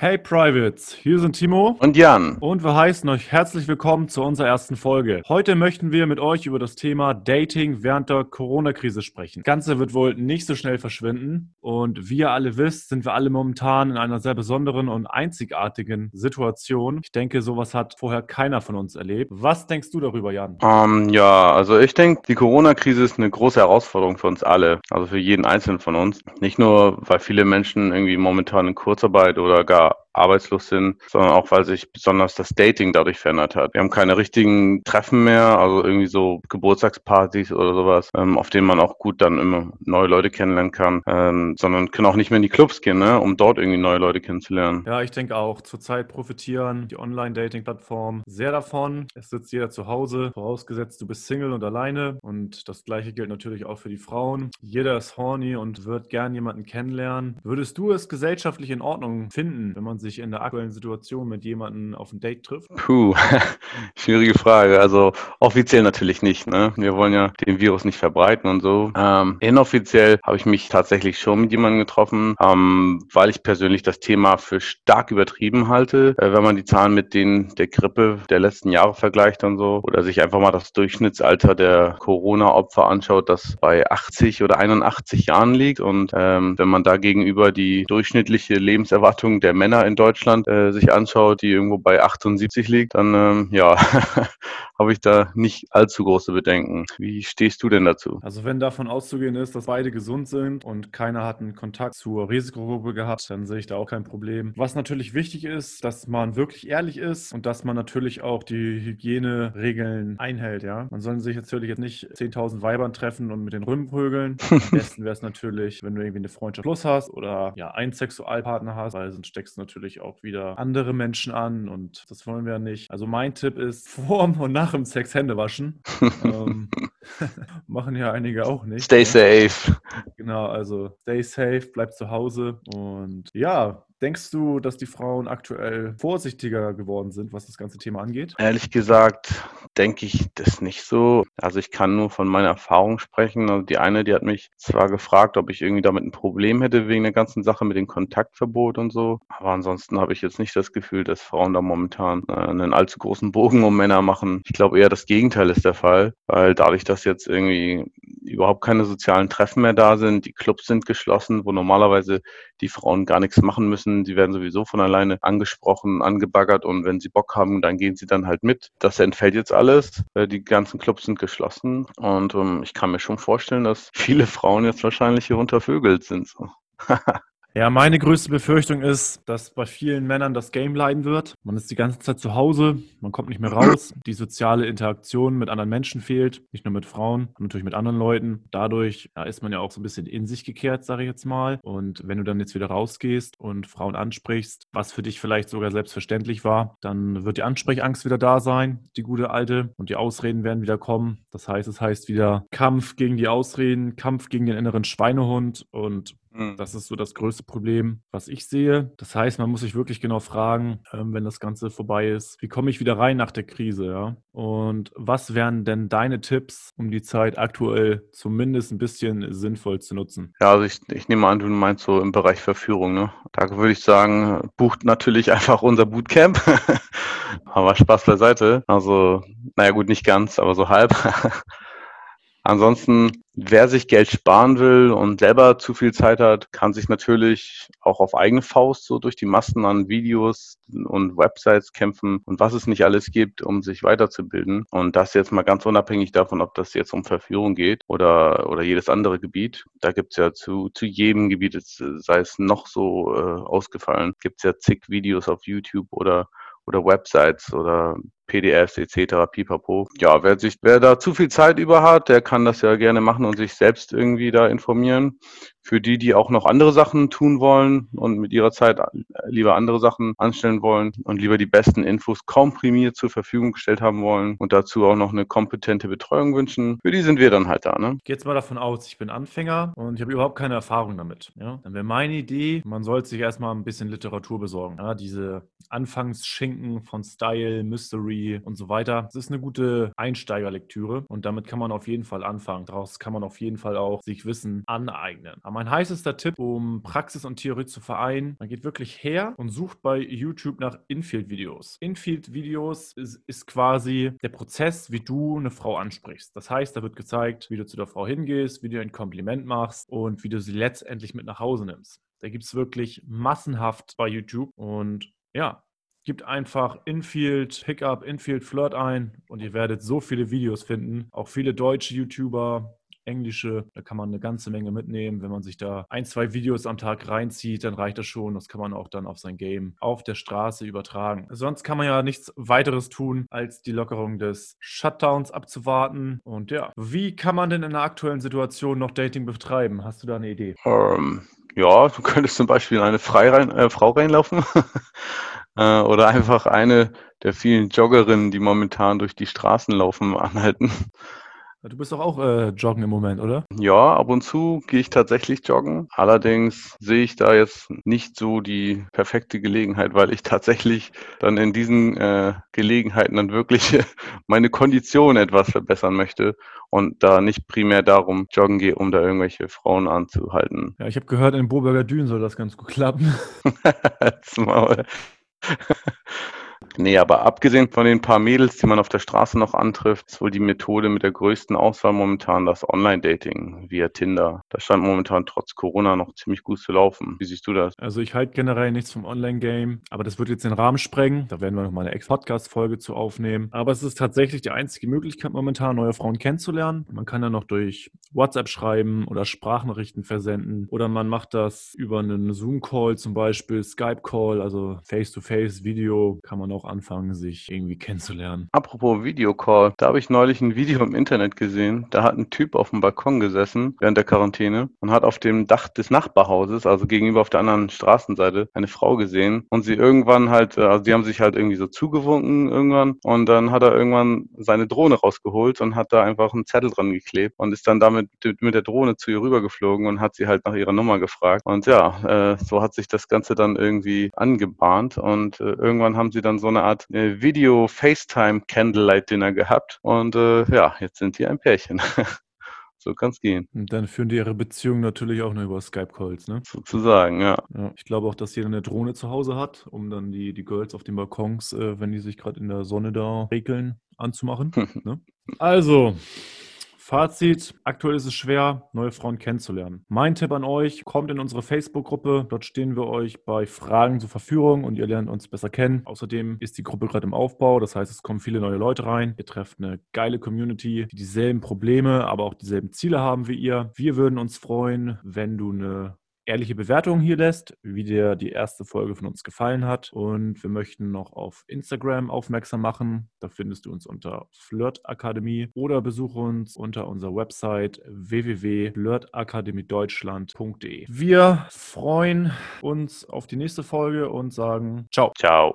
Hey Privates, hier sind Timo und Jan und wir heißen euch herzlich willkommen zu unserer ersten Folge. Heute möchten wir mit euch über das Thema Dating während der Corona-Krise sprechen. Das Ganze wird wohl nicht so schnell verschwinden und wie ihr alle wisst, sind wir alle momentan in einer sehr besonderen und einzigartigen Situation. Ich denke, sowas hat vorher keiner von uns erlebt. Was denkst du darüber, Jan? Um, ähm, ja, also ich denke, die Corona-Krise ist eine große Herausforderung für uns alle, also für jeden Einzelnen von uns. Nicht nur, weil viele Menschen irgendwie momentan in Kurzarbeit oder gar arbeitslos sind, sondern auch, weil sich besonders das Dating dadurch verändert hat. Wir haben keine richtigen Treffen mehr, also irgendwie so Geburtstagspartys oder sowas, ähm, auf denen man auch gut dann immer neue Leute kennenlernen kann, ähm, sondern können auch nicht mehr in die Clubs gehen, ne, um dort irgendwie neue Leute kennenzulernen. Ja, ich denke auch, zurzeit profitieren die Online-Dating-Plattformen sehr davon. Es sitzt jeder zu Hause, vorausgesetzt du bist Single und alleine und das gleiche gilt natürlich auch für die Frauen. Jeder ist horny und wird gern jemanden kennenlernen. Würdest du es gesellschaftlich in Ordnung finden, wenn man sich in der aktuellen Situation mit jemandem auf ein Date trifft? Puh, schwierige Frage. Also offiziell natürlich nicht. Ne? Wir wollen ja den Virus nicht verbreiten und so. Ähm, inoffiziell habe ich mich tatsächlich schon mit jemandem getroffen, ähm, weil ich persönlich das Thema für stark übertrieben halte. Äh, wenn man die Zahlen mit denen der Grippe der letzten Jahre vergleicht und so oder sich einfach mal das Durchschnittsalter der Corona-Opfer anschaut, das bei 80 oder 81 Jahren liegt und ähm, wenn man da gegenüber die durchschnittliche Lebenserwartung der Männer in Deutschland äh, sich anschaut, die irgendwo bei 78 liegt, dann ähm, ja, habe ich da nicht allzu große Bedenken. Wie stehst du denn dazu? Also wenn davon auszugehen ist, dass beide gesund sind und keiner hat einen Kontakt zur Risikogruppe gehabt, dann sehe ich da auch kein Problem. Was natürlich wichtig ist, dass man wirklich ehrlich ist und dass man natürlich auch die Hygieneregeln einhält, ja. Man soll sich natürlich jetzt nicht 10.000 Weibern treffen und mit den Rüben prügeln. Am besten wäre es natürlich, wenn du irgendwie eine Freundschaft plus hast oder ja, einen Sexualpartner hast, weil sonst steckst du natürlich auch wieder andere Menschen an und das wollen wir nicht. Also mein Tipp ist, vor und nach dem Sex Hände waschen. ähm, machen ja einige auch nicht. Stay ne? safe. Genau, also stay safe, bleib zu Hause und ja, Denkst du, dass die Frauen aktuell vorsichtiger geworden sind, was das ganze Thema angeht? Ehrlich gesagt, denke ich das nicht so. Also ich kann nur von meiner Erfahrung sprechen. Also die eine, die hat mich zwar gefragt, ob ich irgendwie damit ein Problem hätte wegen der ganzen Sache mit dem Kontaktverbot und so. Aber ansonsten habe ich jetzt nicht das Gefühl, dass Frauen da momentan äh, einen allzu großen Bogen um Männer machen. Ich glaube eher das Gegenteil ist der Fall, weil dadurch, dass jetzt irgendwie überhaupt keine sozialen Treffen mehr da sind, die Clubs sind geschlossen, wo normalerweise die Frauen gar nichts machen müssen. Die werden sowieso von alleine angesprochen, angebaggert und wenn sie Bock haben, dann gehen sie dann halt mit. Das entfällt jetzt alles. Äh, die ganzen Clubs sind geschlossen und ähm, ich kann mir schon vorstellen, dass viele Frauen jetzt wahrscheinlich hier untervögelt sind. Ja, meine größte Befürchtung ist, dass bei vielen Männern das Game leiden wird. Man ist die ganze Zeit zu Hause, man kommt nicht mehr raus, die soziale Interaktion mit anderen Menschen fehlt, nicht nur mit Frauen, natürlich mit anderen Leuten. Dadurch ja, ist man ja auch so ein bisschen in sich gekehrt, sage ich jetzt mal. Und wenn du dann jetzt wieder rausgehst und Frauen ansprichst, was für dich vielleicht sogar selbstverständlich war, dann wird die Ansprechangst wieder da sein, die gute alte, und die Ausreden werden wieder kommen. Das heißt, es heißt wieder Kampf gegen die Ausreden, Kampf gegen den inneren Schweinehund und. Das ist so das größte Problem, was ich sehe. Das heißt, man muss sich wirklich genau fragen, ähm, wenn das Ganze vorbei ist, wie komme ich wieder rein nach der Krise, ja? Und was wären denn deine Tipps, um die Zeit aktuell zumindest ein bisschen sinnvoll zu nutzen? Ja, also ich, ich nehme an, du meinst so im Bereich Verführung, ne? Da würde ich sagen, bucht natürlich einfach unser Bootcamp. aber Spaß beiseite. Also, naja gut, nicht ganz, aber so halb. Ansonsten, wer sich Geld sparen will und selber zu viel Zeit hat, kann sich natürlich auch auf eigene Faust so durch die Massen an Videos und Websites kämpfen und was es nicht alles gibt, um sich weiterzubilden. Und das jetzt mal ganz unabhängig davon, ob das jetzt um Verführung geht oder, oder jedes andere Gebiet. Da gibt's ja zu, zu jedem Gebiet, sei es noch so äh, ausgefallen, gibt's ja zig Videos auf YouTube oder oder Websites oder PDFs etc. pipapo. Ja, wer sich, wer da zu viel Zeit über hat, der kann das ja gerne machen und sich selbst irgendwie da informieren. Für die, die auch noch andere Sachen tun wollen und mit ihrer Zeit lieber andere Sachen anstellen wollen und lieber die besten Infos komprimiert zur Verfügung gestellt haben wollen und dazu auch noch eine kompetente Betreuung wünschen, für die sind wir dann halt da. Ne? Gehe jetzt mal davon aus, ich bin Anfänger und ich habe überhaupt keine Erfahrung damit. Ja? Dann wäre meine Idee, man sollte sich erstmal ein bisschen Literatur besorgen. Ja? Diese Anfangsschinken von Style, Mystery, und so weiter. Es ist eine gute Einsteigerlektüre und damit kann man auf jeden Fall anfangen. Daraus kann man auf jeden Fall auch sich Wissen aneignen. Am mein heißester Tipp, um Praxis und Theorie zu vereinen, man geht wirklich her und sucht bei YouTube nach Infield-Videos. Infield-Videos ist, ist quasi der Prozess, wie du eine Frau ansprichst. Das heißt, da wird gezeigt, wie du zu der Frau hingehst, wie du ein Kompliment machst und wie du sie letztendlich mit nach Hause nimmst. Da gibt es wirklich massenhaft bei YouTube und ja, Gibt einfach Infield Pickup, Infield Flirt ein und ihr werdet so viele Videos finden. Auch viele deutsche YouTuber, englische, da kann man eine ganze Menge mitnehmen. Wenn man sich da ein, zwei Videos am Tag reinzieht, dann reicht das schon. Das kann man auch dann auf sein Game auf der Straße übertragen. Sonst kann man ja nichts weiteres tun, als die Lockerung des Shutdowns abzuwarten. Und ja, wie kann man denn in der aktuellen Situation noch Dating betreiben? Hast du da eine Idee? Ähm, ja, du könntest zum Beispiel in eine Freirein, äh, Frau reinlaufen. äh, oder einfach eine der vielen Joggerinnen, die momentan durch die Straßen laufen, anhalten. Du bist doch auch äh, joggen im Moment, oder? Ja, ab und zu gehe ich tatsächlich joggen. Allerdings sehe ich da jetzt nicht so die perfekte Gelegenheit, weil ich tatsächlich dann in diesen äh, Gelegenheiten dann wirklich meine Kondition etwas verbessern möchte und da nicht primär darum joggen gehe, um da irgendwelche Frauen anzuhalten. Ja, ich habe gehört, in Boberger Dünen soll das ganz gut klappen. Nee, aber abgesehen von den paar Mädels, die man auf der Straße noch antrifft, ist wohl die Methode mit der größten Auswahl momentan das Online-Dating via Tinder. Das scheint momentan trotz Corona noch ziemlich gut zu laufen. Wie siehst du das? Also ich halte generell nichts vom Online-Game, aber das wird jetzt den Rahmen sprengen. Da werden wir nochmal eine Ex-Podcast-Folge zu aufnehmen. Aber es ist tatsächlich die einzige Möglichkeit momentan, neue Frauen kennenzulernen. Man kann dann noch durch WhatsApp schreiben oder Sprachnachrichten versenden oder man macht das über einen Zoom-Call zum Beispiel, Skype-Call, also Face-to-Face-Video kann man auch anfangen, sich irgendwie kennenzulernen. Apropos Videocall, da habe ich neulich ein Video im Internet gesehen. Da hat ein Typ auf dem Balkon gesessen während der Quarantäne und hat auf dem Dach des Nachbarhauses, also gegenüber auf der anderen Straßenseite, eine Frau gesehen und sie irgendwann halt, äh, also die haben sich halt irgendwie so zugewunken irgendwann und dann hat er irgendwann seine Drohne rausgeholt und hat da einfach einen Zettel dran geklebt und ist dann damit mit der Drohne zu ihr rübergeflogen und hat sie halt nach ihrer Nummer gefragt. Und ja, äh, so hat sich das Ganze dann irgendwie angebahnt und äh, irgendwann haben sie dann so eine Art äh, Video-FaceTime-Candlelight-Dinner gehabt. Und äh, ja, jetzt sind die ein Pärchen. so kann es gehen. Und dann führen die ihre Beziehung natürlich auch nur über Skype-Calls, ne? Sozusagen, ja. ja. Ich glaube auch, dass jeder eine Drohne zu Hause hat, um dann die, die Girls auf den Balkons, äh, wenn die sich gerade in der Sonne da regeln, anzumachen. ne? Also, Fazit, aktuell ist es schwer, neue Frauen kennenzulernen. Mein Tipp an euch, kommt in unsere Facebook-Gruppe. Dort stehen wir euch bei Fragen zur Verfügung und ihr lernt uns besser kennen. Außerdem ist die Gruppe gerade im Aufbau, das heißt, es kommen viele neue Leute rein. Ihr trefft eine geile Community, die dieselben Probleme, aber auch dieselben Ziele haben wie ihr. Wir würden uns freuen, wenn du eine ehrliche Bewertungen hier lässt, wie dir die erste Folge von uns gefallen hat. Und wir möchten noch auf Instagram aufmerksam machen. Da findest du uns unter Flirtakademie oder besuche uns unter unserer Website www.flirtakademiedeutschland.de. Wir freuen uns auf die nächste Folge und sagen Ciao. Ciao.